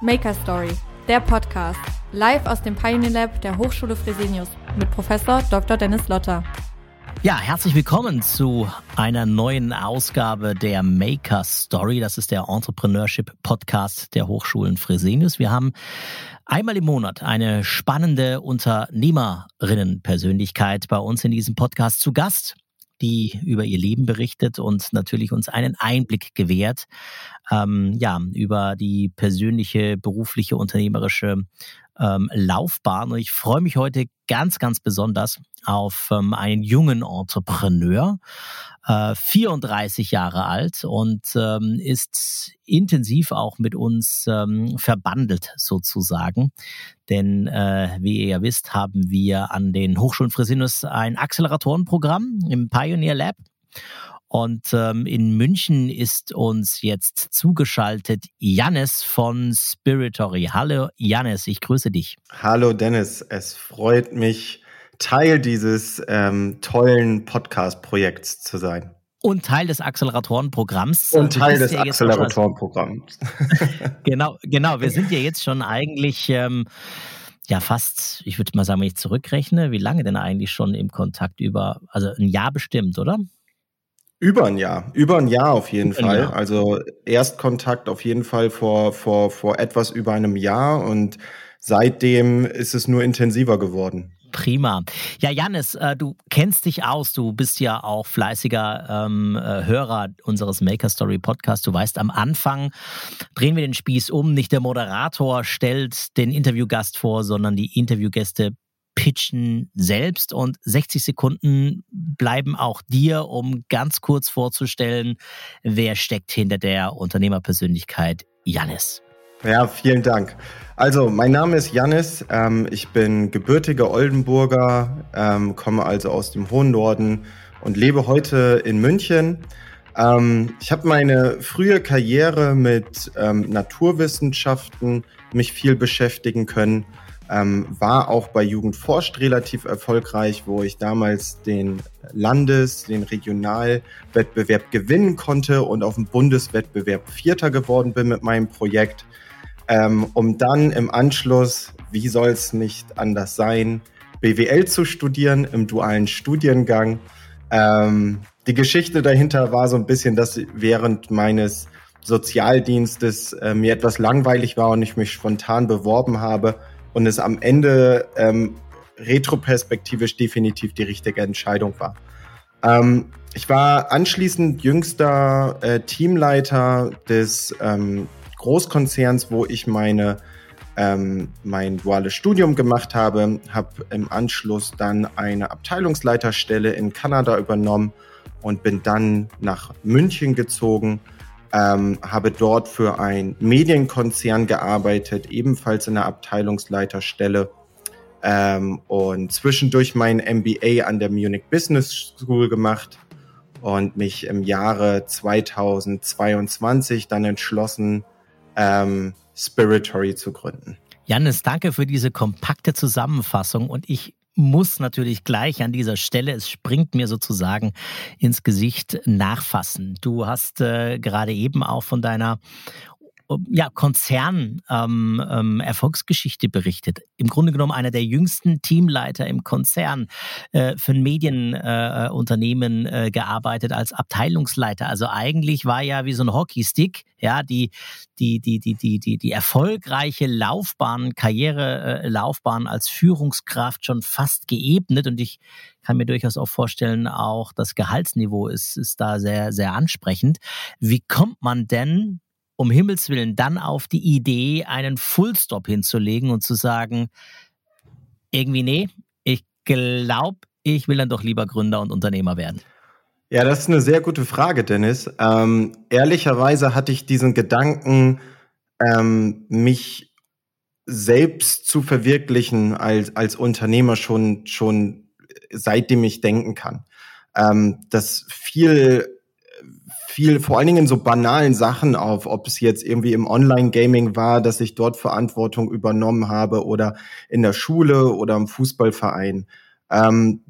Maker Story, der Podcast, live aus dem Pioneer Lab der Hochschule Fresenius mit Professor Dr. Dennis Lotter. Ja, herzlich willkommen zu einer neuen Ausgabe der Maker Story. Das ist der Entrepreneurship Podcast der Hochschulen Fresenius. Wir haben einmal im Monat eine spannende Unternehmerinnenpersönlichkeit bei uns in diesem Podcast zu Gast die über ihr Leben berichtet und natürlich uns einen Einblick gewährt, ähm, ja, über die persönliche, berufliche, unternehmerische ähm, Laufbahn. Und ich freue mich heute ganz, ganz besonders auf ähm, einen jungen Entrepreneur, äh, 34 Jahre alt und ähm, ist intensiv auch mit uns ähm, verbandelt sozusagen. Denn äh, wie ihr ja wisst, haben wir an den Hochschulen Fresenius ein Acceleratorenprogramm im Pioneer Lab. Und ähm, in München ist uns jetzt zugeschaltet Jannis von Spiritory. Hallo Jannis, ich grüße dich. Hallo Dennis, es freut mich, Teil dieses ähm, tollen Podcast-Projekts zu sein. Und Teil des Acceleratorenprogramms. Und Teil des ja Acceleratorenprogramms. genau, genau. Wir sind ja jetzt schon eigentlich ähm, ja fast, ich würde mal sagen, wenn ich zurückrechne, wie lange denn eigentlich schon im Kontakt über, also ein Jahr bestimmt, oder? Über ein Jahr, über ein Jahr auf jeden über Fall. Also Erstkontakt auf jeden Fall vor, vor, vor etwas über einem Jahr und seitdem ist es nur intensiver geworden. Prima. Ja, Janis, äh, du kennst dich aus. Du bist ja auch fleißiger ähm, äh, Hörer unseres Maker Story Podcasts. Du weißt, am Anfang drehen wir den Spieß um. Nicht der Moderator stellt den Interviewgast vor, sondern die Interviewgäste pitchen selbst und 60 Sekunden bleiben auch dir, um ganz kurz vorzustellen, wer steckt hinter der Unternehmerpersönlichkeit Jannis. Ja, vielen Dank. Also, mein Name ist Jannis. Ähm, ich bin gebürtiger Oldenburger, ähm, komme also aus dem hohen Norden und lebe heute in München. Ähm, ich habe meine frühe Karriere mit ähm, Naturwissenschaften mich viel beschäftigen können ähm, war auch bei Jugend forscht relativ erfolgreich, wo ich damals den Landes-, den Regionalwettbewerb gewinnen konnte und auf dem Bundeswettbewerb Vierter geworden bin mit meinem Projekt, ähm, um dann im Anschluss, wie soll es nicht anders sein, BWL zu studieren im dualen Studiengang. Ähm, die Geschichte dahinter war so ein bisschen, dass während meines Sozialdienstes äh, mir etwas langweilig war und ich mich spontan beworben habe und es am Ende ähm, retroperspektivisch definitiv die richtige Entscheidung war. Ähm, ich war anschließend jüngster äh, Teamleiter des ähm, Großkonzerns, wo ich meine ähm, mein duales Studium gemacht habe, habe im Anschluss dann eine Abteilungsleiterstelle in Kanada übernommen und bin dann nach München gezogen ähm, habe dort für ein Medienkonzern gearbeitet, ebenfalls in der Abteilungsleiterstelle ähm, und zwischendurch mein MBA an der Munich Business School gemacht und mich im Jahre 2022 dann entschlossen, ähm, Spiritory zu gründen. Janis, danke für diese kompakte Zusammenfassung und ich muss natürlich gleich an dieser Stelle, es springt mir sozusagen ins Gesicht, nachfassen. Du hast äh, gerade eben auch von deiner ja, Konzern-Erfolgsgeschichte ähm, ähm, berichtet. Im Grunde genommen einer der jüngsten Teamleiter im Konzern, äh, für ein Medienunternehmen äh, äh, gearbeitet als Abteilungsleiter. Also eigentlich war ja wie so ein Hockeystick, ja, die, die, die, die, die, die, die erfolgreiche Laufbahn, Karrierelaufbahn als Führungskraft schon fast geebnet und ich kann mir durchaus auch vorstellen, auch das Gehaltsniveau ist, ist da sehr, sehr ansprechend. Wie kommt man denn um Himmels Willen dann auf die Idee, einen Fullstop hinzulegen und zu sagen, irgendwie, nee, ich glaube, ich will dann doch lieber Gründer und Unternehmer werden? Ja, das ist eine sehr gute Frage, Dennis. Ähm, ehrlicherweise hatte ich diesen Gedanken, ähm, mich selbst zu verwirklichen als, als Unternehmer schon, schon seitdem ich denken kann. Ähm, das viel viel, vor allen Dingen so banalen Sachen auf, ob es jetzt irgendwie im Online-Gaming war, dass ich dort Verantwortung übernommen habe oder in der Schule oder im Fußballverein. Ähm,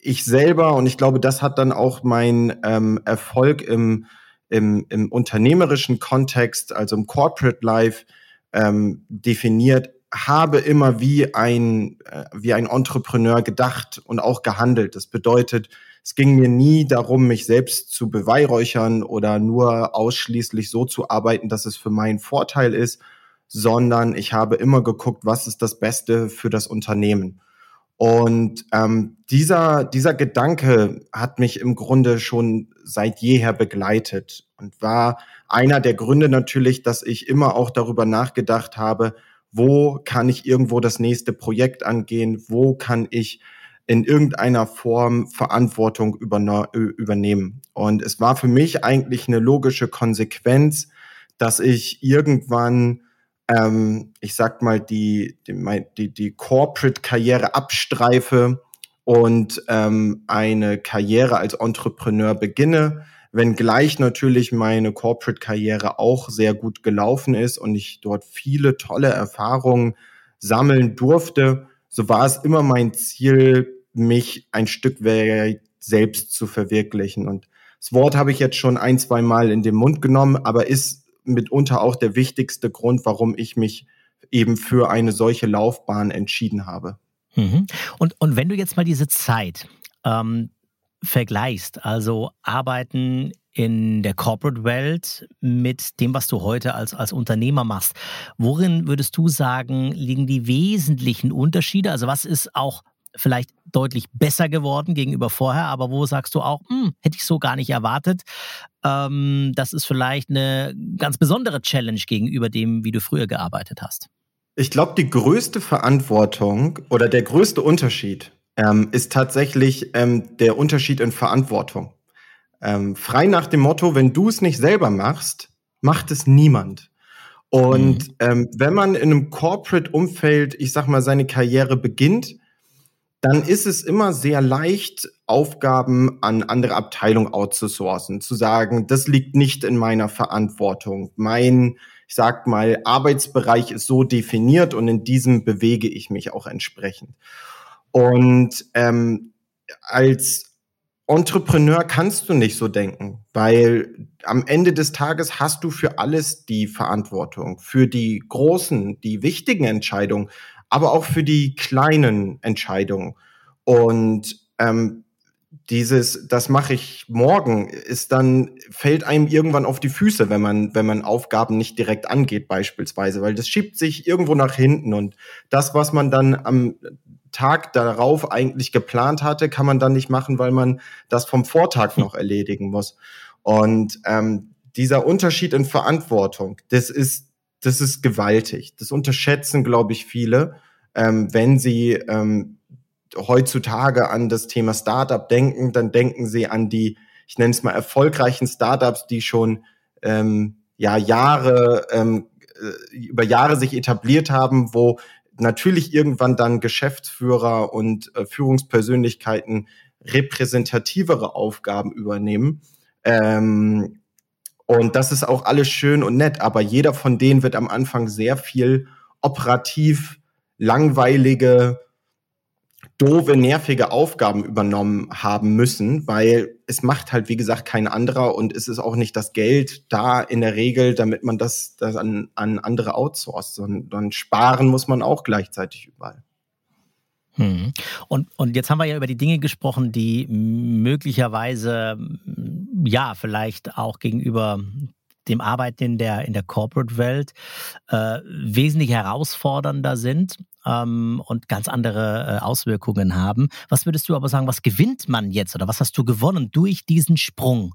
ich selber, und ich glaube, das hat dann auch mein ähm, Erfolg im, im, im unternehmerischen Kontext, also im Corporate Life, ähm, definiert, habe immer wie ein, äh, wie ein Entrepreneur gedacht und auch gehandelt. Das bedeutet, es ging mir nie darum, mich selbst zu beweihräuchern oder nur ausschließlich so zu arbeiten, dass es für meinen Vorteil ist, sondern ich habe immer geguckt, was ist das Beste für das Unternehmen. Und ähm, dieser, dieser Gedanke hat mich im Grunde schon seit jeher begleitet und war einer der Gründe natürlich, dass ich immer auch darüber nachgedacht habe, wo kann ich irgendwo das nächste Projekt angehen, wo kann ich in irgendeiner Form Verantwortung übernehmen. Und es war für mich eigentlich eine logische Konsequenz, dass ich irgendwann ähm, ich sag mal, die, die, die, die Corporate-Karriere abstreife und ähm, eine Karriere als Entrepreneur beginne, wenngleich natürlich meine Corporate-Karriere auch sehr gut gelaufen ist und ich dort viele tolle Erfahrungen sammeln durfte, so war es immer mein Ziel, mich ein Stück weit selbst zu verwirklichen. Und das Wort habe ich jetzt schon ein, zwei Mal in den Mund genommen, aber ist mitunter auch der wichtigste Grund, warum ich mich eben für eine solche Laufbahn entschieden habe. Mhm. Und, und wenn du jetzt mal diese Zeit ähm, vergleichst, also arbeiten in der Corporate-Welt mit dem, was du heute als, als Unternehmer machst, worin würdest du sagen, liegen die wesentlichen Unterschiede? Also was ist auch vielleicht deutlich besser geworden gegenüber vorher, aber wo sagst du auch, hm, hätte ich so gar nicht erwartet. Ähm, das ist vielleicht eine ganz besondere Challenge gegenüber dem, wie du früher gearbeitet hast. Ich glaube, die größte Verantwortung oder der größte Unterschied ähm, ist tatsächlich ähm, der Unterschied in Verantwortung. Ähm, frei nach dem Motto, wenn du es nicht selber machst, macht es niemand. Und mhm. ähm, wenn man in einem Corporate-Umfeld, ich sag mal, seine Karriere beginnt, dann ist es immer sehr leicht, Aufgaben an andere Abteilungen outzusourcen, zu sagen, das liegt nicht in meiner Verantwortung. Mein, ich sag mal, Arbeitsbereich ist so definiert und in diesem bewege ich mich auch entsprechend. Und ähm, als Entrepreneur kannst du nicht so denken, weil am Ende des Tages hast du für alles die Verantwortung, für die großen, die wichtigen Entscheidungen, aber auch für die kleinen Entscheidungen. Und ähm, dieses, das mache ich morgen, ist dann, fällt einem irgendwann auf die Füße, wenn man, wenn man Aufgaben nicht direkt angeht, beispielsweise, weil das schiebt sich irgendwo nach hinten und das, was man dann am Tag darauf eigentlich geplant hatte, kann man dann nicht machen, weil man das vom Vortag noch erledigen muss. Und ähm, dieser Unterschied in Verantwortung, das ist das ist gewaltig. Das unterschätzen, glaube ich, viele, ähm, wenn sie ähm, heutzutage an das Thema Startup denken, dann denken sie an die, ich nenne es mal, erfolgreichen Startups, die schon ähm, ja Jahre ähm, äh, über Jahre sich etabliert haben, wo natürlich irgendwann dann Geschäftsführer und äh, Führungspersönlichkeiten repräsentativere Aufgaben übernehmen. Ähm, und das ist auch alles schön und nett, aber jeder von denen wird am Anfang sehr viel operativ langweilige, doofe, nervige Aufgaben übernommen haben müssen, weil es macht halt, wie gesagt, kein anderer und es ist auch nicht das Geld da in der Regel, damit man das, das an, an andere outsourced, sondern sparen muss man auch gleichzeitig überall. Hm. Und, und jetzt haben wir ja über die Dinge gesprochen, die möglicherweise, ja, vielleicht auch gegenüber dem Arbeiten in der, in der Corporate-Welt äh, wesentlich herausfordernder sind ähm, und ganz andere äh, Auswirkungen haben. Was würdest du aber sagen, was gewinnt man jetzt oder was hast du gewonnen durch diesen Sprung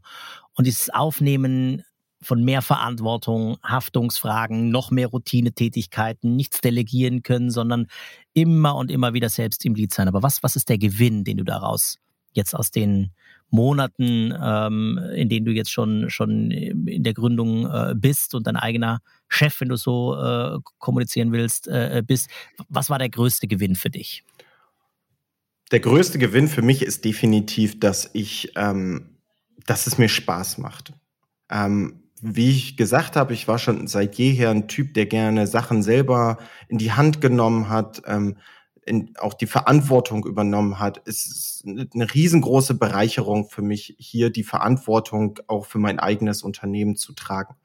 und dieses Aufnehmen von mehr Verantwortung, Haftungsfragen, noch mehr Routinetätigkeiten, nichts delegieren können, sondern immer und immer wieder selbst im Lied sein. Aber was, was ist der Gewinn, den du daraus jetzt aus den Monaten, ähm, in denen du jetzt schon, schon in der Gründung äh, bist und dein eigener Chef, wenn du so äh, kommunizieren willst, äh, bist, was war der größte Gewinn für dich? Der größte Gewinn für mich ist definitiv, dass ich, ähm, dass es mir Spaß macht. Ähm, wie ich gesagt habe, ich war schon seit jeher ein Typ, der gerne Sachen selber in die Hand genommen hat, ähm, in, auch die Verantwortung übernommen hat. Es ist eine riesengroße Bereicherung für mich, hier die Verantwortung auch für mein eigenes Unternehmen zu tragen.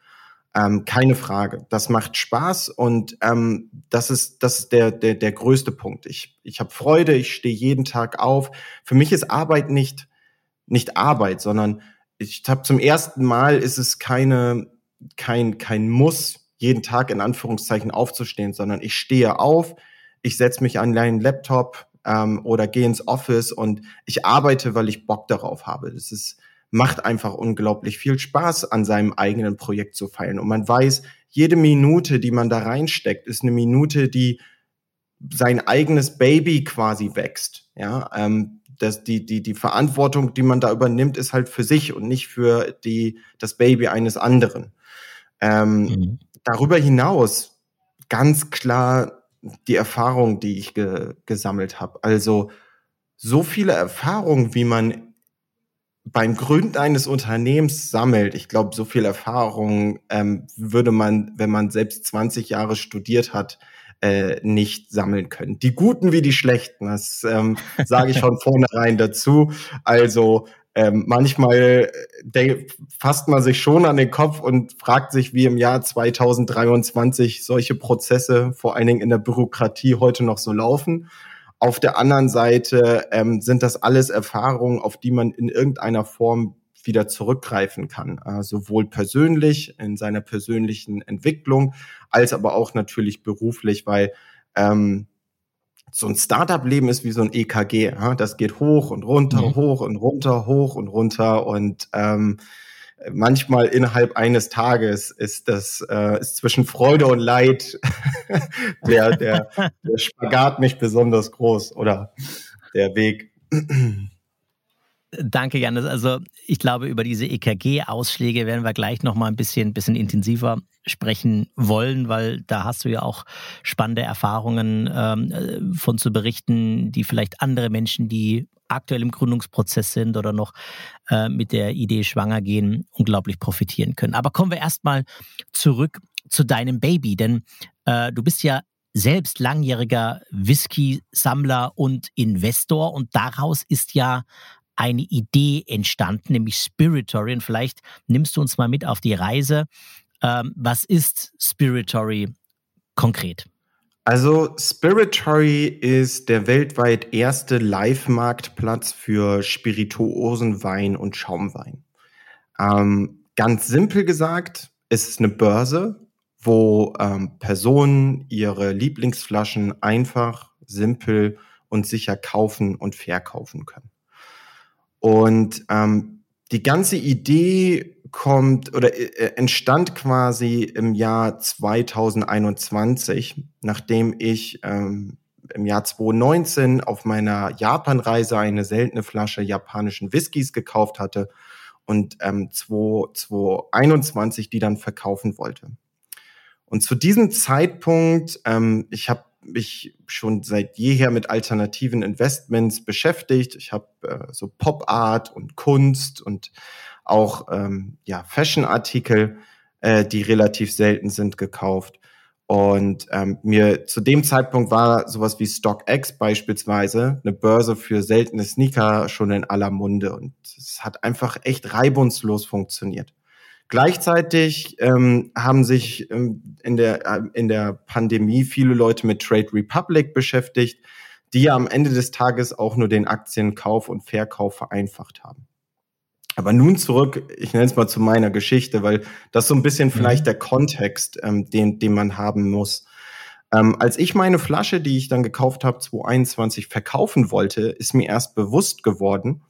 Ähm, keine Frage. Das macht Spaß und ähm, das ist, das ist der, der, der größte Punkt. Ich, ich habe Freude, ich stehe jeden Tag auf. Für mich ist Arbeit nicht, nicht Arbeit, sondern ich habe zum ersten Mal ist es keine, kein, kein Muss, jeden Tag in Anführungszeichen aufzustehen, sondern ich stehe auf, ich setze mich an einen Laptop ähm, oder gehe ins Office und ich arbeite, weil ich Bock darauf habe. Das ist macht einfach unglaublich viel Spaß, an seinem eigenen Projekt zu feilen. Und man weiß, jede Minute, die man da reinsteckt, ist eine Minute, die sein eigenes Baby quasi wächst. Ja, ähm, das, die, die, die Verantwortung, die man da übernimmt, ist halt für sich und nicht für die, das Baby eines anderen. Ähm, mhm. Darüber hinaus ganz klar die Erfahrung, die ich ge gesammelt habe. Also so viele Erfahrungen, wie man beim Gründen eines Unternehmens sammelt, ich glaube, so viel Erfahrung ähm, würde man, wenn man selbst 20 Jahre studiert hat, äh, nicht sammeln können. Die guten wie die schlechten, das ähm, sage ich von vornherein dazu. Also ähm, manchmal äh, fasst man sich schon an den Kopf und fragt sich, wie im Jahr 2023 solche Prozesse, vor allen Dingen in der Bürokratie, heute noch so laufen. Auf der anderen Seite ähm, sind das alles Erfahrungen, auf die man in irgendeiner Form wieder zurückgreifen kann, äh, sowohl persönlich in seiner persönlichen Entwicklung als aber auch natürlich beruflich, weil ähm, so ein Startup-Leben ist wie so ein EKG. Das geht hoch und runter, mhm. hoch und runter, hoch und runter und ähm, manchmal innerhalb eines Tages ist das äh, ist zwischen Freude und Leid der, der, der Spagat nicht besonders groß oder der Weg. Danke, Janis. Also ich glaube, über diese EKG-Ausschläge werden wir gleich noch mal ein bisschen, bisschen intensiver sprechen wollen, weil da hast du ja auch spannende Erfahrungen ähm, von zu berichten, die vielleicht andere Menschen, die aktuell im Gründungsprozess sind oder noch äh, mit der Idee schwanger gehen, unglaublich profitieren können. Aber kommen wir erstmal zurück zu deinem Baby, denn äh, du bist ja selbst langjähriger Whisky-Sammler und Investor und daraus ist ja eine Idee entstanden, nämlich Spiritory. Und vielleicht nimmst du uns mal mit auf die Reise. Ähm, was ist Spiritory konkret? Also Spiritory ist der weltweit erste Live-Marktplatz für Spirituosen, Wein und Schaumwein. Ähm, ganz simpel gesagt, ist es eine Börse, wo ähm, Personen ihre Lieblingsflaschen einfach, simpel und sicher kaufen und verkaufen können. Und ähm, die ganze Idee kommt oder äh, entstand quasi im Jahr 2021, nachdem ich ähm, im Jahr 2019 auf meiner Japanreise eine seltene Flasche japanischen Whiskys gekauft hatte und ähm, 2021 die dann verkaufen wollte. Und zu diesem Zeitpunkt, ähm, ich habe mich schon seit jeher mit alternativen Investments beschäftigt. Ich habe äh, so Pop Art und Kunst und auch ähm, ja, Fashion-Artikel, äh, die relativ selten sind, gekauft. Und ähm, mir zu dem Zeitpunkt war sowas wie StockX beispielsweise, eine Börse für seltene Sneaker, schon in aller Munde. Und es hat einfach echt reibungslos funktioniert. Gleichzeitig ähm, haben sich ähm, in, der, äh, in der Pandemie viele Leute mit Trade Republic beschäftigt, die ja am Ende des Tages auch nur den Aktienkauf und Verkauf vereinfacht haben. Aber nun zurück, ich nenne es mal zu meiner Geschichte, weil das so ein bisschen mhm. vielleicht der Kontext, ähm, den, den man haben muss. Ähm, als ich meine Flasche, die ich dann gekauft habe, 2021 verkaufen wollte, ist mir erst bewusst geworden,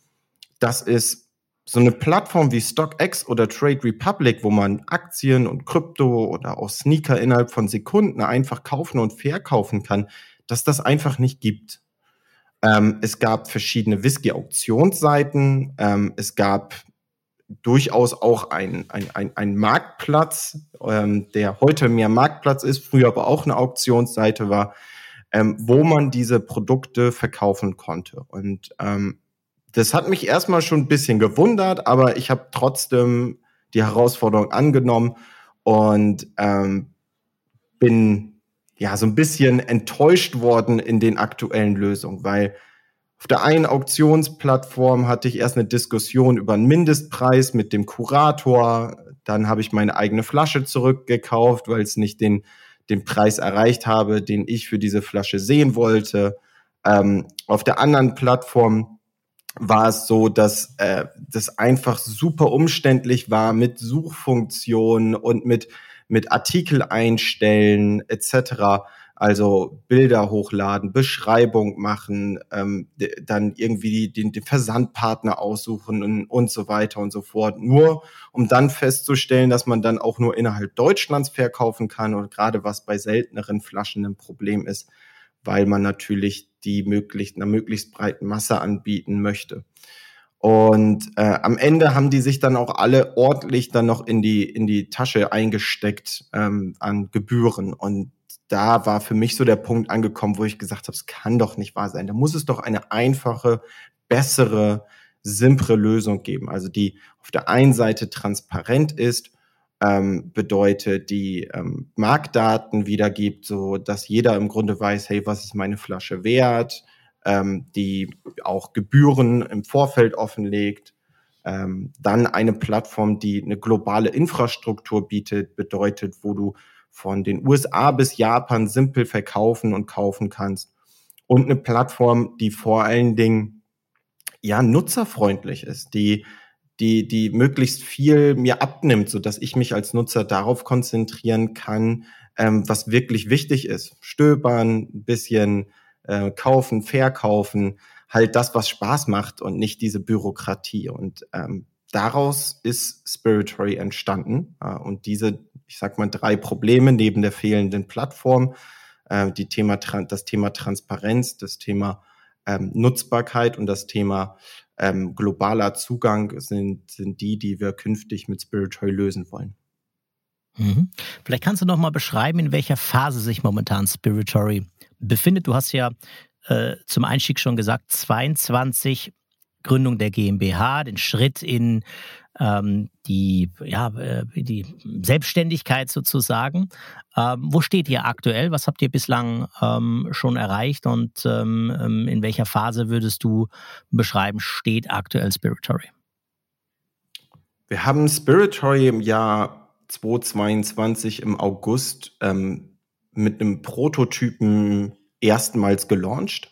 dass es so eine Plattform wie StockX oder Trade Republic, wo man Aktien und Krypto oder auch Sneaker innerhalb von Sekunden einfach kaufen und verkaufen kann, dass das einfach nicht gibt. Ähm, es gab verschiedene Whisky-Auktionsseiten. Ähm, es gab durchaus auch ein, ein, ein, ein Marktplatz, ähm, der heute mehr Marktplatz ist, früher aber auch eine Auktionsseite war, ähm, wo man diese Produkte verkaufen konnte. Und ähm, das hat mich erstmal schon ein bisschen gewundert, aber ich habe trotzdem die Herausforderung angenommen und ähm, bin ja, so ein bisschen enttäuscht worden in den aktuellen Lösungen, weil auf der einen Auktionsplattform hatte ich erst eine Diskussion über einen Mindestpreis mit dem Kurator. Dann habe ich meine eigene Flasche zurückgekauft, weil es nicht den, den Preis erreicht habe, den ich für diese Flasche sehen wollte. Ähm, auf der anderen Plattform war es so, dass äh, das einfach super umständlich war mit Suchfunktionen und mit, mit Artikel einstellen etc. Also Bilder hochladen, Beschreibung machen, ähm, dann irgendwie den, den Versandpartner aussuchen und, und so weiter und so fort. Nur um dann festzustellen, dass man dann auch nur innerhalb Deutschlands verkaufen kann und gerade was bei selteneren Flaschen ein Problem ist, weil man natürlich die möglichst, einer möglichst breiten Masse anbieten möchte. Und äh, am Ende haben die sich dann auch alle ordentlich dann noch in die, in die Tasche eingesteckt ähm, an Gebühren. Und da war für mich so der Punkt angekommen, wo ich gesagt habe, es kann doch nicht wahr sein. Da muss es doch eine einfache, bessere, simple Lösung geben. Also die auf der einen Seite transparent ist, ähm, bedeutet, die ähm, Marktdaten wiedergibt, so dass jeder im Grunde weiß, hey, was ist meine Flasche wert, ähm, die auch Gebühren im Vorfeld offenlegt. Ähm, dann eine Plattform, die eine globale Infrastruktur bietet, bedeutet, wo du von den USA bis Japan simpel verkaufen und kaufen kannst. Und eine Plattform, die vor allen Dingen ja nutzerfreundlich ist, die die die möglichst viel mir abnimmt, so dass ich mich als Nutzer darauf konzentrieren kann, ähm, was wirklich wichtig ist. Stöbern, ein bisschen äh, kaufen, verkaufen, halt das, was Spaß macht und nicht diese Bürokratie. Und ähm, daraus ist Spiritory entstanden. Äh, und diese ich sag mal, drei Probleme neben der fehlenden Plattform. Äh, die Thema, das Thema Transparenz, das Thema ähm, Nutzbarkeit und das Thema ähm, globaler Zugang sind, sind die, die wir künftig mit Spiritory lösen wollen. Mhm. Vielleicht kannst du noch mal beschreiben, in welcher Phase sich momentan Spiritory befindet. Du hast ja äh, zum Einstieg schon gesagt, 22 Gründung der GmbH, den Schritt in ähm, die, ja, äh, die Selbstständigkeit sozusagen. Ähm, wo steht ihr aktuell? Was habt ihr bislang ähm, schon erreicht und ähm, ähm, in welcher Phase würdest du beschreiben, steht aktuell Spiritory? Wir haben Spiritory im Jahr 2022 im August ähm, mit einem Prototypen erstmals gelauncht.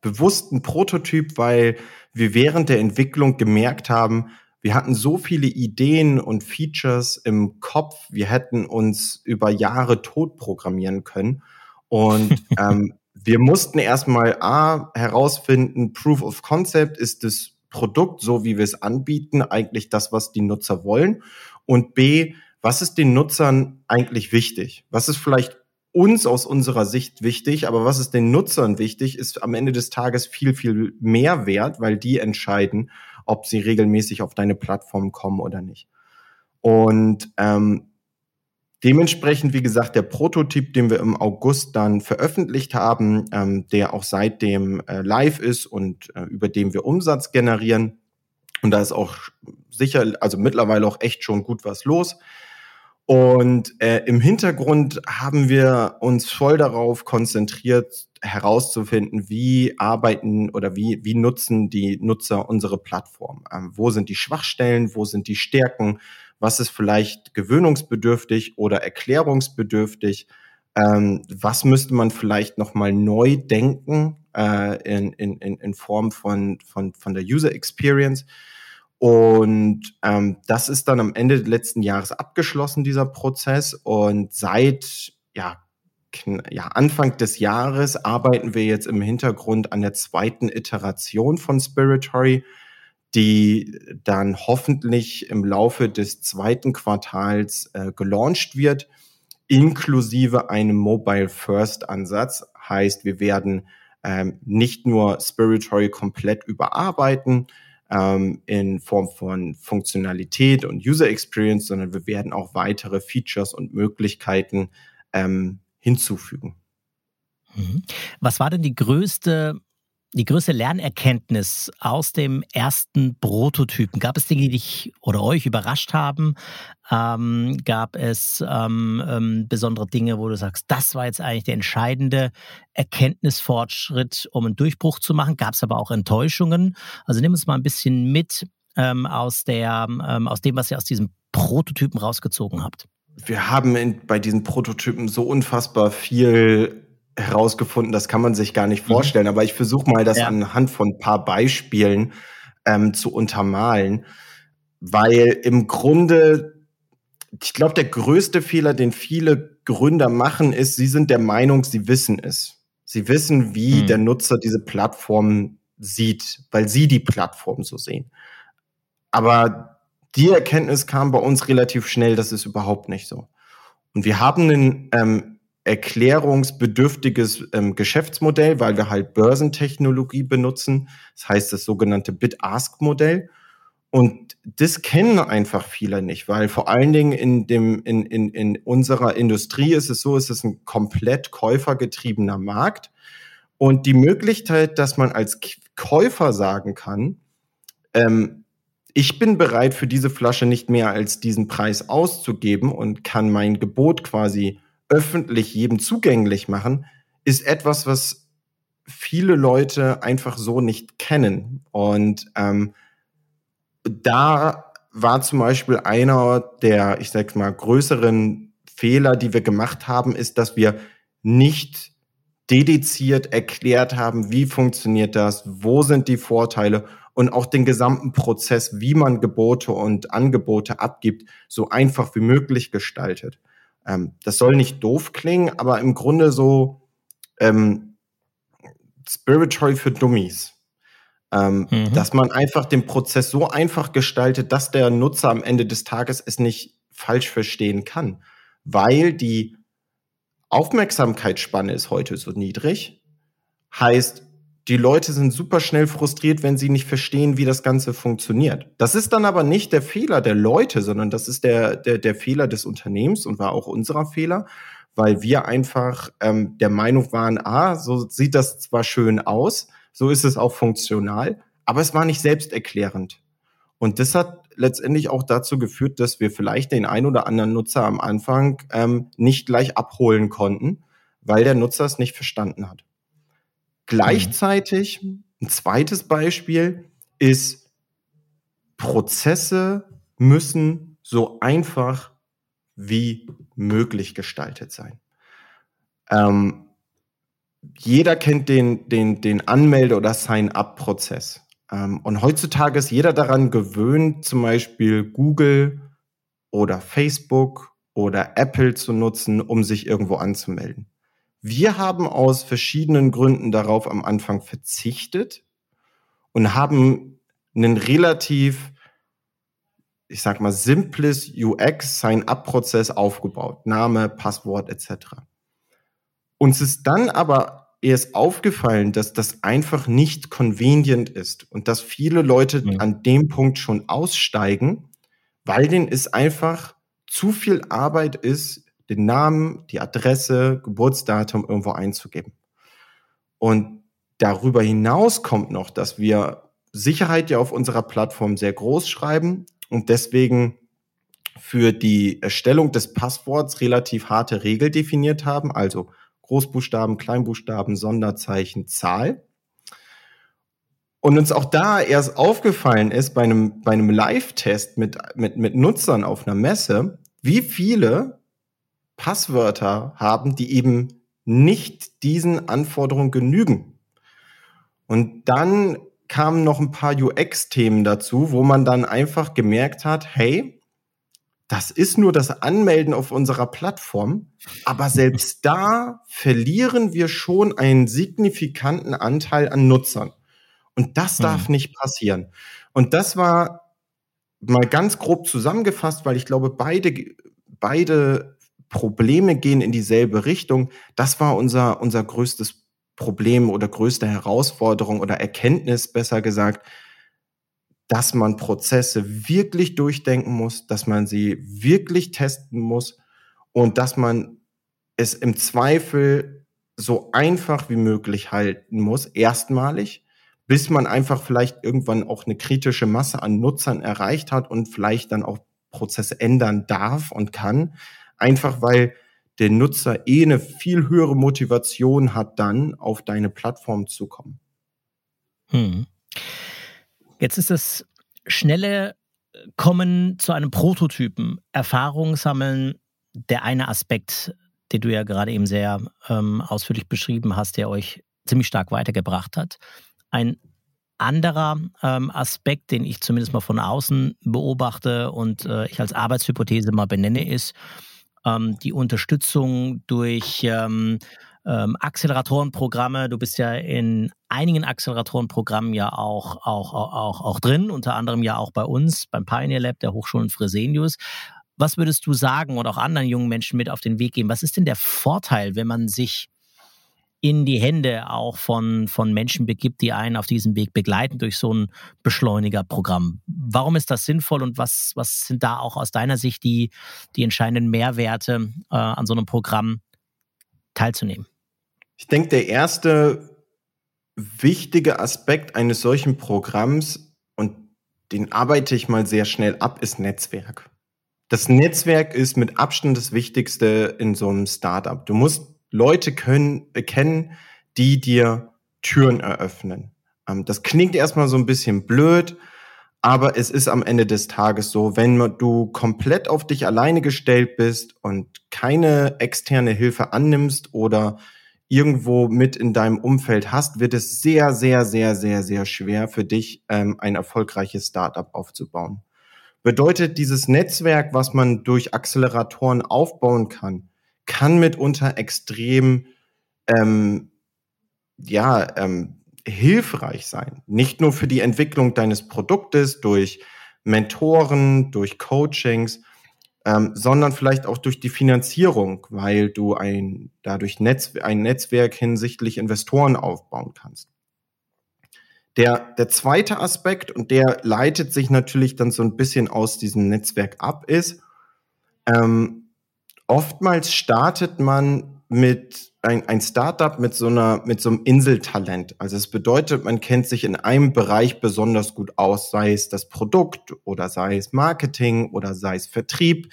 Bewusst ein Prototyp, weil wir während der Entwicklung gemerkt haben, wir hatten so viele Ideen und Features im Kopf, wir hätten uns über Jahre tot programmieren können. Und ähm, wir mussten erstmal A herausfinden, Proof of Concept ist das Produkt, so wie wir es anbieten, eigentlich das, was die Nutzer wollen. Und B, was ist den Nutzern eigentlich wichtig? Was ist vielleicht uns aus unserer Sicht wichtig, aber was ist den Nutzern wichtig, ist am Ende des Tages viel, viel mehr wert, weil die entscheiden, ob sie regelmäßig auf deine Plattform kommen oder nicht. Und ähm, dementsprechend, wie gesagt, der Prototyp, den wir im August dann veröffentlicht haben, ähm, der auch seitdem äh, live ist und äh, über dem wir Umsatz generieren. Und da ist auch sicher, also mittlerweile auch echt schon gut was los. Und äh, im Hintergrund haben wir uns voll darauf konzentriert, herauszufinden, wie arbeiten oder wie, wie nutzen die Nutzer unsere Plattform. Ähm, wo sind die Schwachstellen, wo sind die Stärken, was ist vielleicht gewöhnungsbedürftig oder erklärungsbedürftig, ähm, was müsste man vielleicht nochmal neu denken äh, in, in, in Form von, von, von der User Experience. Und ähm, das ist dann am Ende letzten Jahres abgeschlossen, dieser Prozess. Und seit ja, ja, Anfang des Jahres arbeiten wir jetzt im Hintergrund an der zweiten Iteration von Spiritory, die dann hoffentlich im Laufe des zweiten Quartals äh, gelauncht wird, inklusive einem Mobile First Ansatz. Heißt, wir werden ähm, nicht nur Spiritory komplett überarbeiten, ähm, in Form von Funktionalität und User Experience, sondern wir werden auch weitere Features und Möglichkeiten ähm, hinzufügen. Mhm. Was war denn die größte die größte Lernerkenntnis aus dem ersten Prototypen? Gab es Dinge, die dich oder euch überrascht haben? Ähm, gab es ähm, ähm, besondere Dinge, wo du sagst, das war jetzt eigentlich der entscheidende Erkenntnisfortschritt, um einen Durchbruch zu machen? Gab es aber auch Enttäuschungen? Also nimm uns mal ein bisschen mit. ähm, aus, der, ähm, aus dem, was ihr aus diesem Prototypen rausgezogen habt? Wir haben in, bei diesen Prototypen so unfassbar viel herausgefunden, das kann man sich gar nicht mhm. vorstellen. Aber ich versuche mal, das ja. anhand von ein paar Beispielen ähm, zu untermalen, weil im Grunde, ich glaube, der größte Fehler, den viele Gründer machen, ist, sie sind der Meinung, sie wissen es. Sie wissen, wie mhm. der Nutzer diese Plattform sieht, weil sie die Plattform so sehen. Aber die Erkenntnis kam bei uns relativ schnell, das ist überhaupt nicht so. Und wir haben einen ähm, erklärungsbedürftiges ähm, Geschäftsmodell, weil wir halt Börsentechnologie benutzen. Das heißt das sogenannte Bid-Ask-Modell. Und das kennen einfach viele nicht, weil vor allen Dingen in, dem, in, in, in unserer Industrie ist es so, es ist ein komplett käufergetriebener Markt. Und die Möglichkeit, dass man als Käufer sagen kann, ähm, ich bin bereit für diese Flasche nicht mehr als diesen Preis auszugeben und kann mein Gebot quasi öffentlich jedem zugänglich machen, ist etwas, was viele Leute einfach so nicht kennen. Und ähm, da war zum Beispiel einer der, ich sag mal, größeren Fehler, die wir gemacht haben, ist, dass wir nicht dediziert erklärt haben, wie funktioniert das, wo sind die Vorteile und auch den gesamten Prozess, wie man Gebote und Angebote abgibt, so einfach wie möglich gestaltet. Ähm, das soll nicht doof klingen, aber im Grunde so ähm, Spiritual für Dummies. Ähm, mhm. Dass man einfach den Prozess so einfach gestaltet, dass der Nutzer am Ende des Tages es nicht falsch verstehen kann. Weil die Aufmerksamkeitsspanne ist heute so niedrig. Heißt, die Leute sind super schnell frustriert, wenn sie nicht verstehen, wie das Ganze funktioniert. Das ist dann aber nicht der Fehler der Leute, sondern das ist der, der, der Fehler des Unternehmens und war auch unserer Fehler, weil wir einfach ähm, der Meinung waren, ah, so sieht das zwar schön aus, so ist es auch funktional, aber es war nicht selbsterklärend. Und das hat letztendlich auch dazu geführt, dass wir vielleicht den ein oder anderen Nutzer am Anfang ähm, nicht gleich abholen konnten, weil der Nutzer es nicht verstanden hat. Gleichzeitig, ein zweites Beispiel ist, Prozesse müssen so einfach wie möglich gestaltet sein. Ähm, jeder kennt den, den, den Anmelde- oder Sign-up-Prozess. Ähm, und heutzutage ist jeder daran gewöhnt, zum Beispiel Google oder Facebook oder Apple zu nutzen, um sich irgendwo anzumelden. Wir haben aus verschiedenen Gründen darauf am Anfang verzichtet und haben einen relativ, ich sag mal, simples UX-Sign-up-Prozess aufgebaut. Name, Passwort etc. Uns ist dann aber erst aufgefallen, dass das einfach nicht convenient ist und dass viele Leute ja. an dem Punkt schon aussteigen, weil denen es einfach zu viel Arbeit ist, den Namen, die Adresse, Geburtsdatum irgendwo einzugeben. Und darüber hinaus kommt noch, dass wir Sicherheit ja auf unserer Plattform sehr groß schreiben und deswegen für die Erstellung des Passworts relativ harte Regeln definiert haben, also Großbuchstaben, Kleinbuchstaben, Sonderzeichen, Zahl. Und uns auch da erst aufgefallen ist bei einem, bei einem Live-Test mit, mit, mit Nutzern auf einer Messe, wie viele Passwörter haben, die eben nicht diesen Anforderungen genügen. Und dann kamen noch ein paar UX-Themen dazu, wo man dann einfach gemerkt hat, hey, das ist nur das Anmelden auf unserer Plattform, aber selbst da verlieren wir schon einen signifikanten Anteil an Nutzern. Und das darf hm. nicht passieren. Und das war mal ganz grob zusammengefasst, weil ich glaube, beide, beide Probleme gehen in dieselbe Richtung. Das war unser, unser größtes Problem oder größte Herausforderung oder Erkenntnis, besser gesagt, dass man Prozesse wirklich durchdenken muss, dass man sie wirklich testen muss und dass man es im Zweifel so einfach wie möglich halten muss, erstmalig, bis man einfach vielleicht irgendwann auch eine kritische Masse an Nutzern erreicht hat und vielleicht dann auch Prozesse ändern darf und kann. Einfach weil der Nutzer eh eine viel höhere Motivation hat, dann auf deine Plattform zu kommen. Hm. Jetzt ist es schnelle Kommen zu einem Prototypen, Erfahrung sammeln, der eine Aspekt, den du ja gerade eben sehr ähm, ausführlich beschrieben hast, der euch ziemlich stark weitergebracht hat. Ein anderer ähm, Aspekt, den ich zumindest mal von außen beobachte und äh, ich als Arbeitshypothese mal benenne, ist ähm, die Unterstützung durch ähm, ähm, Acceleratorenprogramme. Du bist ja in einigen Acceleratorenprogrammen ja auch, auch, auch, auch drin, unter anderem ja auch bei uns, beim Pioneer Lab der Hochschulen Fresenius. Was würdest du sagen und auch anderen jungen Menschen mit auf den Weg geben? Was ist denn der Vorteil, wenn man sich in die Hände auch von, von Menschen begibt, die einen auf diesem Weg begleiten durch so ein Beschleunigerprogramm. Warum ist das sinnvoll und was, was sind da auch aus deiner Sicht die, die entscheidenden Mehrwerte äh, an so einem Programm teilzunehmen? Ich denke, der erste wichtige Aspekt eines solchen Programms, und den arbeite ich mal sehr schnell ab, ist Netzwerk. Das Netzwerk ist mit Abstand das Wichtigste in so einem Startup. Du musst Leute können, kennen, die dir Türen eröffnen. Ähm, das klingt erstmal so ein bisschen blöd, aber es ist am Ende des Tages so, wenn du komplett auf dich alleine gestellt bist und keine externe Hilfe annimmst oder irgendwo mit in deinem Umfeld hast, wird es sehr, sehr, sehr, sehr, sehr schwer für dich, ähm, ein erfolgreiches Startup aufzubauen. Bedeutet dieses Netzwerk, was man durch Acceleratoren aufbauen kann, kann mitunter extrem ähm, ja, ähm, hilfreich sein. Nicht nur für die Entwicklung deines Produktes durch Mentoren, durch Coachings, ähm, sondern vielleicht auch durch die Finanzierung, weil du ein, dadurch Netz, ein Netzwerk hinsichtlich Investoren aufbauen kannst. Der, der zweite Aspekt, und der leitet sich natürlich dann so ein bisschen aus diesem Netzwerk ab, ist, ähm, oftmals startet man mit ein, ein Startup mit so einer, mit so einem Inseltalent. Also es bedeutet, man kennt sich in einem Bereich besonders gut aus, sei es das Produkt oder sei es Marketing oder sei es Vertrieb,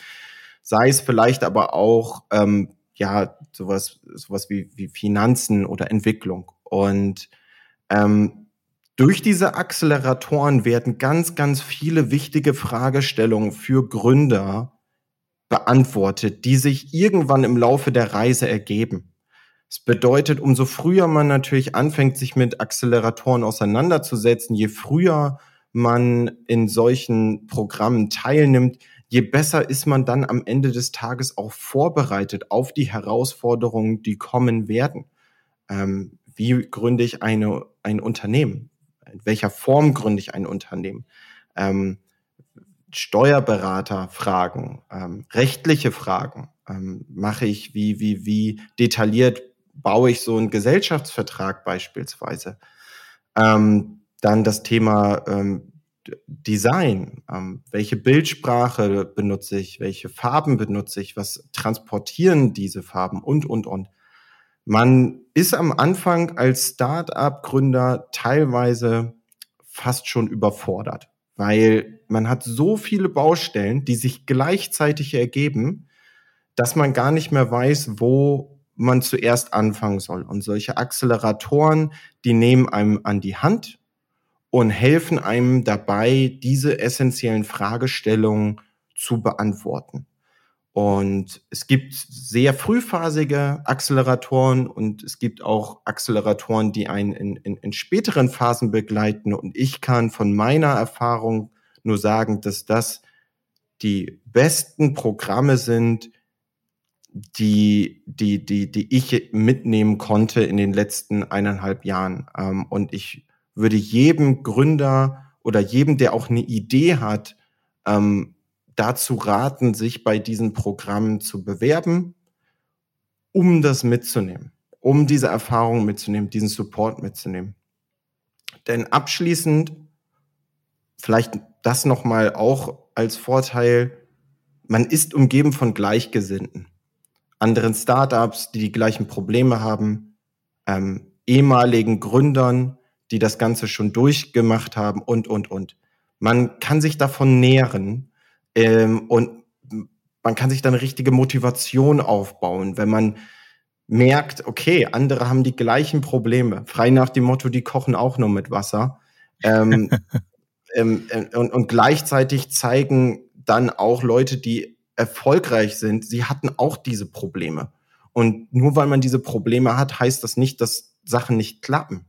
sei es vielleicht aber auch, ähm, ja, sowas, sowas wie, wie Finanzen oder Entwicklung. Und ähm, durch diese Acceleratoren werden ganz, ganz viele wichtige Fragestellungen für Gründer beantwortet, die sich irgendwann im Laufe der Reise ergeben. Es bedeutet, umso früher man natürlich anfängt, sich mit Acceleratoren auseinanderzusetzen, je früher man in solchen Programmen teilnimmt, je besser ist man dann am Ende des Tages auch vorbereitet auf die Herausforderungen, die kommen werden. Ähm, wie gründe ich eine, ein Unternehmen? In welcher Form gründe ich ein Unternehmen? Ähm, Steuerberater fragen, ähm, rechtliche Fragen. Ähm, mache ich, wie, wie, wie detailliert baue ich so einen Gesellschaftsvertrag beispielsweise? Ähm, dann das Thema ähm, Design. Ähm, welche Bildsprache benutze ich? Welche Farben benutze ich? Was transportieren diese Farben? Und, und, und. Man ist am Anfang als Start-up-Gründer teilweise fast schon überfordert weil man hat so viele Baustellen, die sich gleichzeitig ergeben, dass man gar nicht mehr weiß, wo man zuerst anfangen soll. Und solche Acceleratoren, die nehmen einem an die Hand und helfen einem dabei, diese essentiellen Fragestellungen zu beantworten. Und es gibt sehr frühphasige Acceleratoren und es gibt auch Acceleratoren, die einen in, in, in späteren Phasen begleiten. Und ich kann von meiner Erfahrung nur sagen, dass das die besten Programme sind, die, die, die, die ich mitnehmen konnte in den letzten eineinhalb Jahren. Ähm, und ich würde jedem Gründer oder jedem, der auch eine Idee hat, ähm, dazu raten, sich bei diesen Programmen zu bewerben, um das mitzunehmen, um diese Erfahrung mitzunehmen, diesen Support mitzunehmen. Denn abschließend, vielleicht das nochmal auch als Vorteil, man ist umgeben von Gleichgesinnten, anderen Startups, die die gleichen Probleme haben, ähm, ehemaligen Gründern, die das Ganze schon durchgemacht haben und, und, und. Man kann sich davon nähren ähm, und man kann sich dann richtige Motivation aufbauen, wenn man merkt, okay, andere haben die gleichen Probleme. Frei nach dem Motto, die kochen auch nur mit Wasser. Ähm, ähm, äh, und, und gleichzeitig zeigen dann auch Leute, die erfolgreich sind, sie hatten auch diese Probleme. Und nur weil man diese Probleme hat, heißt das nicht, dass Sachen nicht klappen,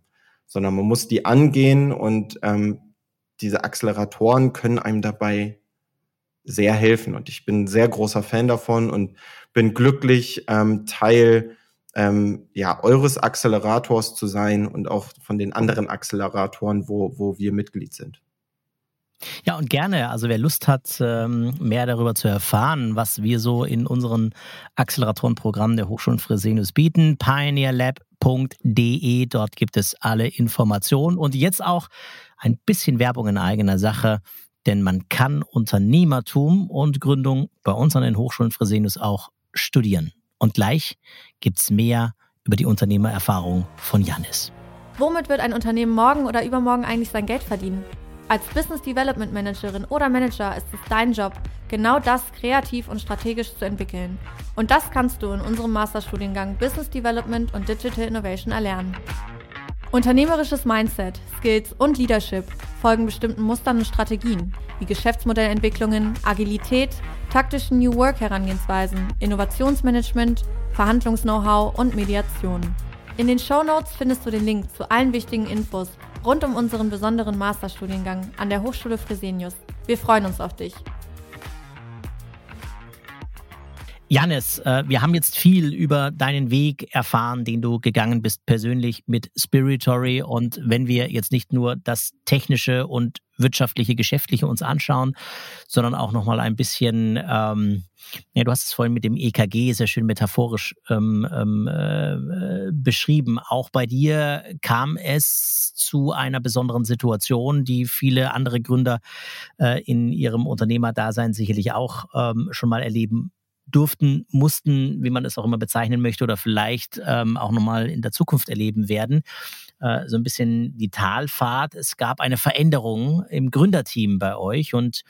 sondern man muss die angehen und ähm, diese Acceleratoren können einem dabei sehr helfen. Und ich bin ein sehr großer Fan davon und bin glücklich, ähm, Teil ähm, ja, eures Accelerators zu sein und auch von den anderen Acceleratoren, wo, wo wir Mitglied sind. Ja, und gerne. Also wer Lust hat, ähm, mehr darüber zu erfahren, was wir so in unseren Acceleratorenprogrammen der Hochschulen Fresenius bieten, pioneerlab.de. Dort gibt es alle Informationen und jetzt auch ein bisschen Werbung in eigener Sache, denn man kann Unternehmertum und Gründung bei uns an den Hochschulen Fresenius auch studieren. Und gleich gibt es mehr über die Unternehmererfahrung von Janis. Womit wird ein Unternehmen morgen oder übermorgen eigentlich sein Geld verdienen? Als Business Development Managerin oder Manager ist es dein Job, genau das kreativ und strategisch zu entwickeln. Und das kannst du in unserem Masterstudiengang Business Development und Digital Innovation erlernen. Unternehmerisches Mindset, Skills und Leadership folgen bestimmten Mustern und Strategien, wie Geschäftsmodellentwicklungen, Agilität, taktischen New Work Herangehensweisen, Innovationsmanagement, Verhandlungs-Know-how und Mediation. In den Show Notes findest du den Link zu allen wichtigen Infos rund um unseren besonderen Masterstudiengang an der Hochschule Fresenius. Wir freuen uns auf dich. Janis, äh, wir haben jetzt viel über deinen Weg erfahren, den du gegangen bist persönlich mit Spiritory. Und wenn wir jetzt nicht nur das technische und wirtschaftliche, geschäftliche uns anschauen, sondern auch nochmal ein bisschen, ähm, ja, du hast es vorhin mit dem EKG sehr schön metaphorisch ähm, ähm, äh, beschrieben. Auch bei dir kam es zu einer besonderen Situation, die viele andere Gründer äh, in ihrem Unternehmerdasein sicherlich auch ähm, schon mal erleben durften, mussten, wie man es auch immer bezeichnen möchte, oder vielleicht ähm, auch nochmal in der Zukunft erleben werden. Äh, so ein bisschen die Talfahrt. Es gab eine Veränderung im Gründerteam bei euch und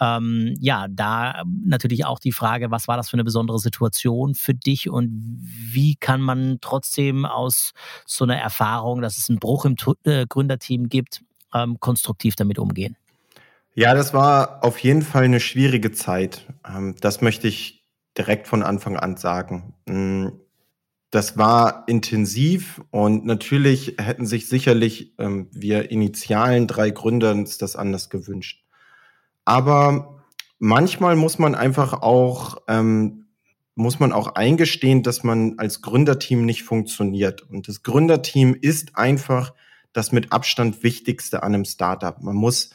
ähm, ja, da natürlich auch die Frage, was war das für eine besondere Situation für dich und wie kann man trotzdem aus so einer Erfahrung, dass es einen Bruch im äh, Gründerteam gibt, ähm, konstruktiv damit umgehen? Ja, das war auf jeden Fall eine schwierige Zeit. Ähm, das möchte ich direkt von Anfang an sagen. Das war intensiv und natürlich hätten sich sicherlich ähm, wir initialen drei Gründer uns das anders gewünscht. Aber manchmal muss man einfach auch ähm, muss man auch eingestehen, dass man als Gründerteam nicht funktioniert. Und das Gründerteam ist einfach das mit Abstand Wichtigste an einem Startup. Man muss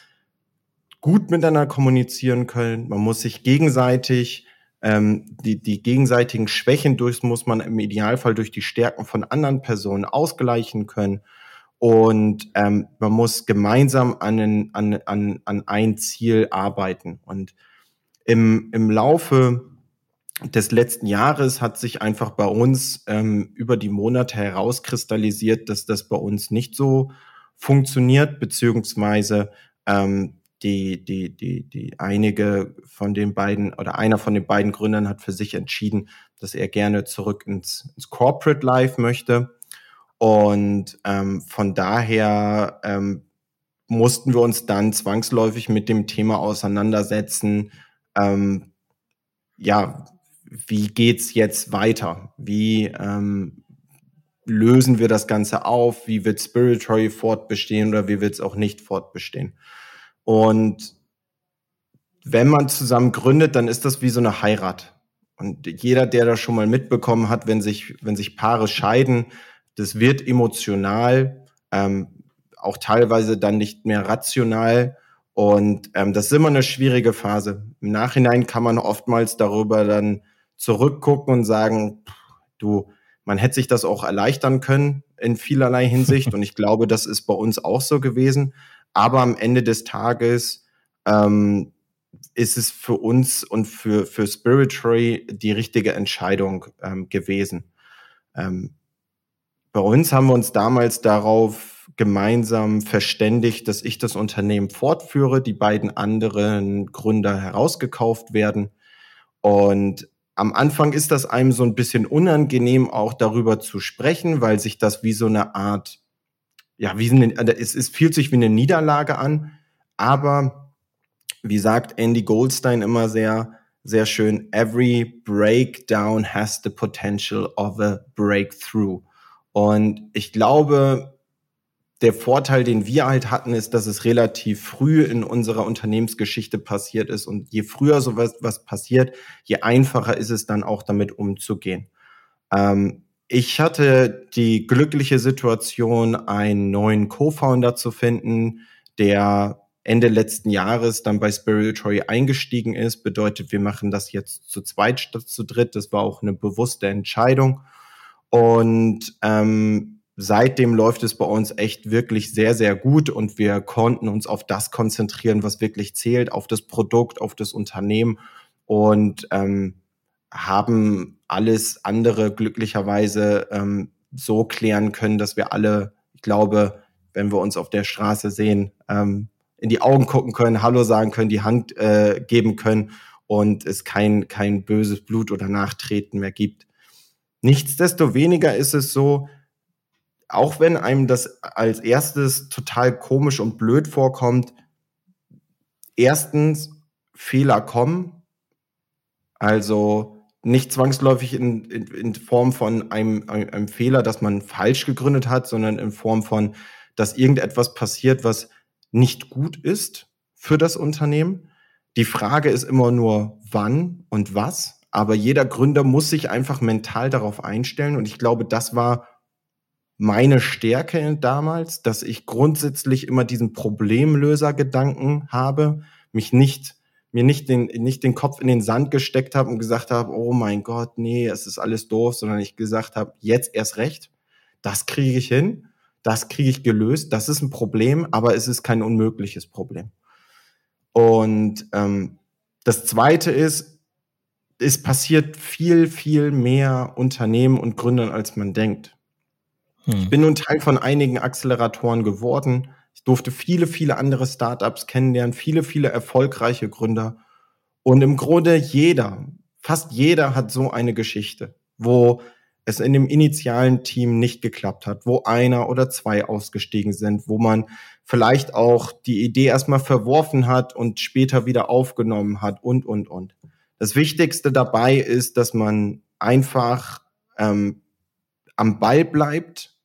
gut miteinander kommunizieren können, man muss sich gegenseitig ähm, die, die gegenseitigen Schwächen durch muss man im Idealfall durch die Stärken von anderen Personen ausgleichen können. Und ähm, man muss gemeinsam an, an, an, an ein Ziel arbeiten. Und im, im Laufe des letzten Jahres hat sich einfach bei uns ähm, über die Monate herauskristallisiert, dass das bei uns nicht so funktioniert, beziehungsweise ähm, die, die, die, die einige von den beiden oder einer von den beiden Gründern hat für sich entschieden, dass er gerne zurück ins, ins Corporate Life möchte. Und ähm, von daher ähm, mussten wir uns dann zwangsläufig mit dem Thema auseinandersetzen. Ähm, ja, wie geht's jetzt weiter? Wie ähm, lösen wir das Ganze auf? Wie wird Spiritory fortbestehen oder wie wird es auch nicht fortbestehen? Und wenn man zusammen gründet, dann ist das wie so eine Heirat. Und jeder, der das schon mal mitbekommen hat, wenn sich, wenn sich Paare scheiden, das wird emotional, ähm, auch teilweise dann nicht mehr rational. Und ähm, das ist immer eine schwierige Phase. Im Nachhinein kann man oftmals darüber dann zurückgucken und sagen, du, man hätte sich das auch erleichtern können in vielerlei Hinsicht. Und ich glaube, das ist bei uns auch so gewesen. Aber am Ende des Tages ähm, ist es für uns und für, für Spiritory die richtige Entscheidung ähm, gewesen. Ähm, bei uns haben wir uns damals darauf gemeinsam verständigt, dass ich das Unternehmen fortführe, die beiden anderen Gründer herausgekauft werden. Und am Anfang ist das einem so ein bisschen unangenehm, auch darüber zu sprechen, weil sich das wie so eine Art ja, wie eine, es, es fühlt sich wie eine Niederlage an, Aber wie sagt Andy Goldstein immer sehr, sehr schön, every breakdown has the potential of a breakthrough. Und ich glaube, der Vorteil, den wir halt hatten, ist, dass es relativ früh in unserer Unternehmensgeschichte passiert ist. Und je früher sowas was passiert, je einfacher ist es dann auch damit umzugehen. Ähm, ich hatte die glückliche Situation, einen neuen Co-Founder zu finden, der Ende letzten Jahres dann bei Spiritory eingestiegen ist. Bedeutet, wir machen das jetzt zu zweit statt zu dritt. Das war auch eine bewusste Entscheidung. Und ähm, seitdem läuft es bei uns echt wirklich sehr, sehr gut und wir konnten uns auf das konzentrieren, was wirklich zählt, auf das Produkt, auf das Unternehmen und ähm, haben alles andere glücklicherweise ähm, so klären können, dass wir alle, ich glaube, wenn wir uns auf der Straße sehen, ähm, in die Augen gucken können, Hallo sagen können, die Hand äh, geben können und es kein, kein böses Blut oder Nachtreten mehr gibt. Nichtsdestoweniger ist es so, auch wenn einem das als erstes total komisch und blöd vorkommt, erstens Fehler kommen, also nicht zwangsläufig in, in, in Form von einem, einem, einem Fehler, dass man falsch gegründet hat, sondern in Form von, dass irgendetwas passiert, was nicht gut ist für das Unternehmen. Die Frage ist immer nur, wann und was. Aber jeder Gründer muss sich einfach mental darauf einstellen. Und ich glaube, das war meine Stärke damals, dass ich grundsätzlich immer diesen Problemlöser-Gedanken habe, mich nicht, mir nicht den, nicht den Kopf in den Sand gesteckt habe und gesagt habe, oh mein Gott, nee, es ist alles doof, sondern ich gesagt habe, jetzt erst recht, das kriege ich hin, das kriege ich gelöst, das ist ein Problem, aber es ist kein unmögliches Problem. Und ähm, das Zweite ist, es passiert viel, viel mehr Unternehmen und Gründern, als man denkt. Hm. Ich bin nun Teil von einigen Acceleratoren geworden. Ich durfte viele, viele andere Startups kennenlernen, viele, viele erfolgreiche Gründer. Und im Grunde jeder, fast jeder hat so eine Geschichte, wo es in dem initialen Team nicht geklappt hat, wo einer oder zwei ausgestiegen sind, wo man vielleicht auch die Idee erstmal verworfen hat und später wieder aufgenommen hat und, und, und. Das Wichtigste dabei ist, dass man einfach ähm, am Ball bleibt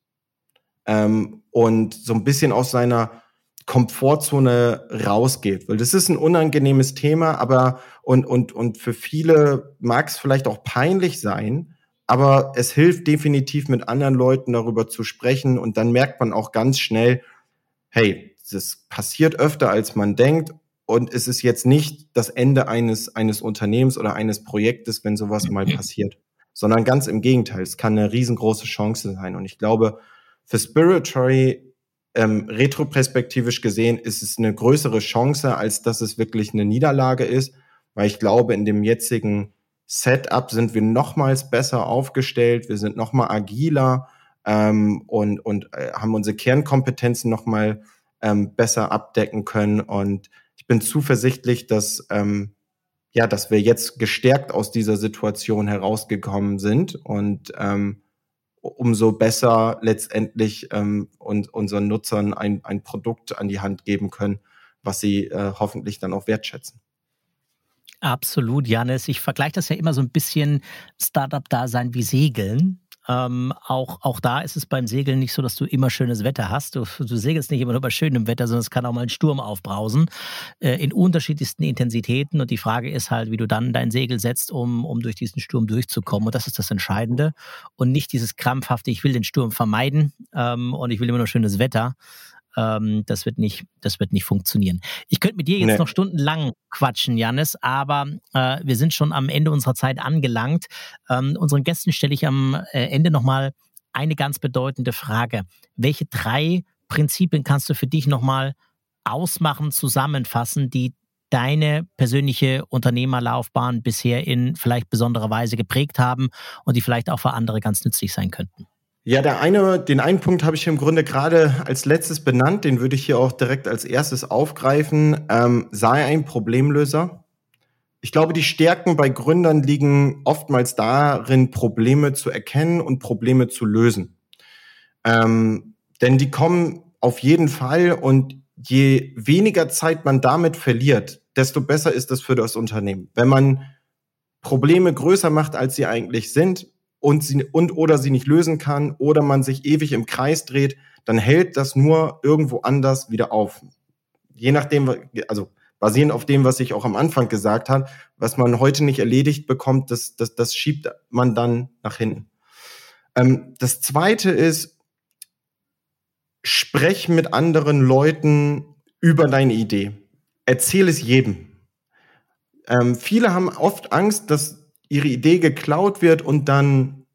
ähm, und so ein bisschen aus seiner Komfortzone rausgeht, weil das ist ein unangenehmes Thema, aber und und und für viele mag es vielleicht auch peinlich sein, aber es hilft definitiv mit anderen Leuten darüber zu sprechen. Und dann merkt man auch ganz schnell, hey, das passiert öfter als man denkt. Und es ist jetzt nicht das Ende eines eines Unternehmens oder eines Projektes, wenn sowas mal passiert, sondern ganz im Gegenteil, es kann eine riesengroße Chance sein. Und ich glaube, für Spiritory ähm, retroperspektivisch gesehen ist es eine größere Chance, als dass es wirklich eine Niederlage ist, weil ich glaube, in dem jetzigen Setup sind wir nochmals besser aufgestellt, wir sind nochmal agiler ähm, und, und äh, haben unsere Kernkompetenzen nochmal ähm, besser abdecken können. Und ich bin zuversichtlich, dass, ähm, ja, dass wir jetzt gestärkt aus dieser Situation herausgekommen sind und ähm, umso besser letztendlich ähm, und unseren Nutzern ein, ein Produkt an die Hand geben können, was sie äh, hoffentlich dann auch wertschätzen. Absolut, Janis. Ich vergleiche das ja immer so ein bisschen Startup-Dasein wie Segeln. Ähm, auch, auch da ist es beim Segeln nicht so, dass du immer schönes Wetter hast. Du, du segelst nicht immer nur bei schönem Wetter, sondern es kann auch mal ein Sturm aufbrausen äh, in unterschiedlichsten Intensitäten. Und die Frage ist halt, wie du dann dein Segel setzt, um, um durch diesen Sturm durchzukommen. Und das ist das Entscheidende. Und nicht dieses krampfhafte, ich will den Sturm vermeiden ähm, und ich will immer nur schönes Wetter. Ähm, das wird nicht, das wird nicht funktionieren. Ich könnte mit dir jetzt nee. noch stundenlang quatschen, Janis, aber äh, wir sind schon am Ende unserer Zeit angelangt. Ähm, unseren Gästen stelle ich am äh, Ende nochmal eine ganz bedeutende Frage. Welche drei Prinzipien kannst du für dich nochmal ausmachen, zusammenfassen, die deine persönliche Unternehmerlaufbahn bisher in vielleicht besonderer Weise geprägt haben und die vielleicht auch für andere ganz nützlich sein könnten? Ja, der eine, den einen Punkt habe ich im Grunde gerade als letztes benannt, den würde ich hier auch direkt als erstes aufgreifen. Ähm, sei ein Problemlöser. Ich glaube, die Stärken bei Gründern liegen oftmals darin, Probleme zu erkennen und Probleme zu lösen. Ähm, denn die kommen auf jeden Fall und je weniger Zeit man damit verliert, desto besser ist es für das Unternehmen. Wenn man Probleme größer macht, als sie eigentlich sind und sie und oder sie nicht lösen kann oder man sich ewig im Kreis dreht, dann hält das nur irgendwo anders wieder auf. Je nachdem, also basierend auf dem, was ich auch am Anfang gesagt habe, was man heute nicht erledigt bekommt, das, das, das schiebt man dann nach hinten. Ähm, das zweite ist, sprech mit anderen Leuten über deine Idee. Erzähl es jedem. Ähm, viele haben oft Angst, dass ihre Idee geklaut wird und dann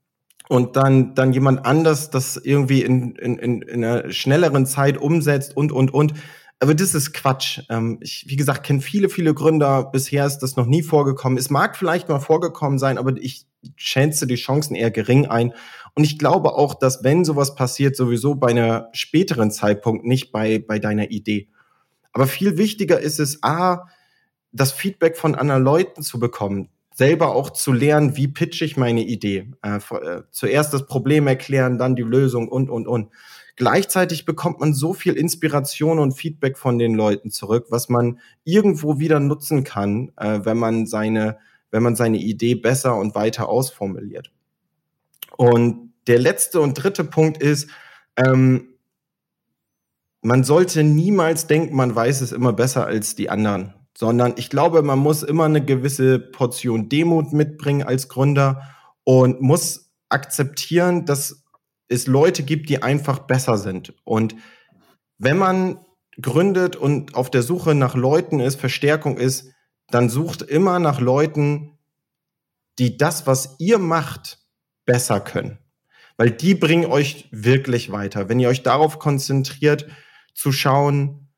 und dann dann jemand anders das irgendwie in, in, in, in einer schnelleren Zeit umsetzt und und und. Aber das ist Quatsch. Ähm, ich, wie gesagt, kenne viele, viele Gründer. Bisher ist das noch nie vorgekommen. Es mag vielleicht mal vorgekommen sein, aber ich schätze die Chancen eher gering ein. Und ich glaube auch, dass wenn sowas passiert, sowieso bei einer späteren Zeitpunkt, nicht bei, bei deiner Idee. Aber viel wichtiger ist es, A, das Feedback von anderen Leuten zu bekommen, selber auch zu lernen, wie pitch ich meine Idee. Äh, äh, zuerst das Problem erklären, dann die Lösung und, und, und. Gleichzeitig bekommt man so viel Inspiration und Feedback von den Leuten zurück, was man irgendwo wieder nutzen kann, äh, wenn man seine, wenn man seine Idee besser und weiter ausformuliert. Und der letzte und dritte Punkt ist, ähm, man sollte niemals denken, man weiß es immer besser als die anderen, sondern ich glaube, man muss immer eine gewisse Portion Demut mitbringen als Gründer und muss akzeptieren, dass es Leute gibt, die einfach besser sind. Und wenn man gründet und auf der Suche nach Leuten ist, Verstärkung ist, dann sucht immer nach Leuten, die das, was ihr macht, besser können. Weil die bringen euch wirklich weiter. Wenn ihr euch darauf konzentriert, zu schauen,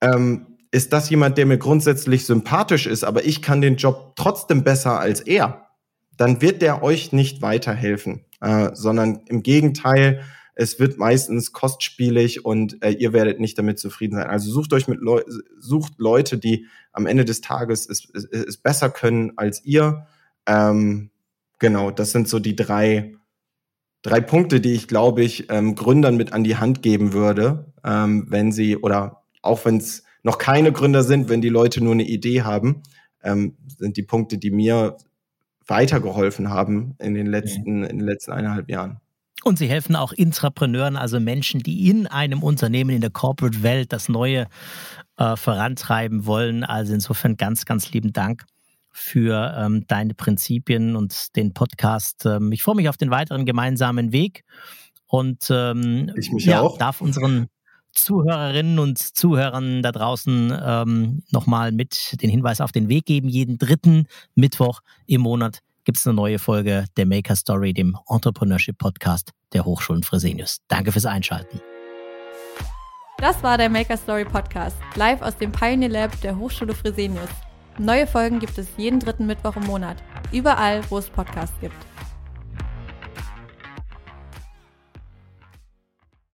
ähm, ist das jemand, der mir grundsätzlich sympathisch ist, aber ich kann den Job trotzdem besser als er, dann wird der euch nicht weiterhelfen äh, sondern im Gegenteil, es wird meistens kostspielig und äh, ihr werdet nicht damit zufrieden sein. Also sucht euch mit Leu sucht Leute, die am Ende des Tages es, es, es besser können als ihr. Ähm, genau, das sind so die drei drei Punkte, die ich glaube ich ähm, Gründern mit an die Hand geben würde, ähm, wenn sie oder auch wenn es noch keine Gründer sind, wenn die Leute nur eine Idee haben, ähm, sind die Punkte, die mir weitergeholfen haben in den letzten, in den letzten eineinhalb Jahren. Und sie helfen auch Intrapreneuren, also Menschen, die in einem Unternehmen, in der Corporate-Welt das Neue äh, vorantreiben wollen. Also insofern ganz, ganz lieben Dank für ähm, deine Prinzipien und den Podcast. Ähm, ich freue mich auf den weiteren gemeinsamen Weg und ähm, ich mich ja, auch. darf unseren Zuhörerinnen und Zuhörern da draußen ähm, nochmal mit den Hinweis auf den Weg geben. Jeden dritten Mittwoch im Monat gibt es eine neue Folge der Maker Story, dem Entrepreneurship Podcast der Hochschulen Fresenius. Danke fürs Einschalten. Das war der Maker Story Podcast, live aus dem Pioneer Lab der Hochschule Fresenius. Neue Folgen gibt es jeden dritten Mittwoch im Monat, überall, wo es Podcasts gibt.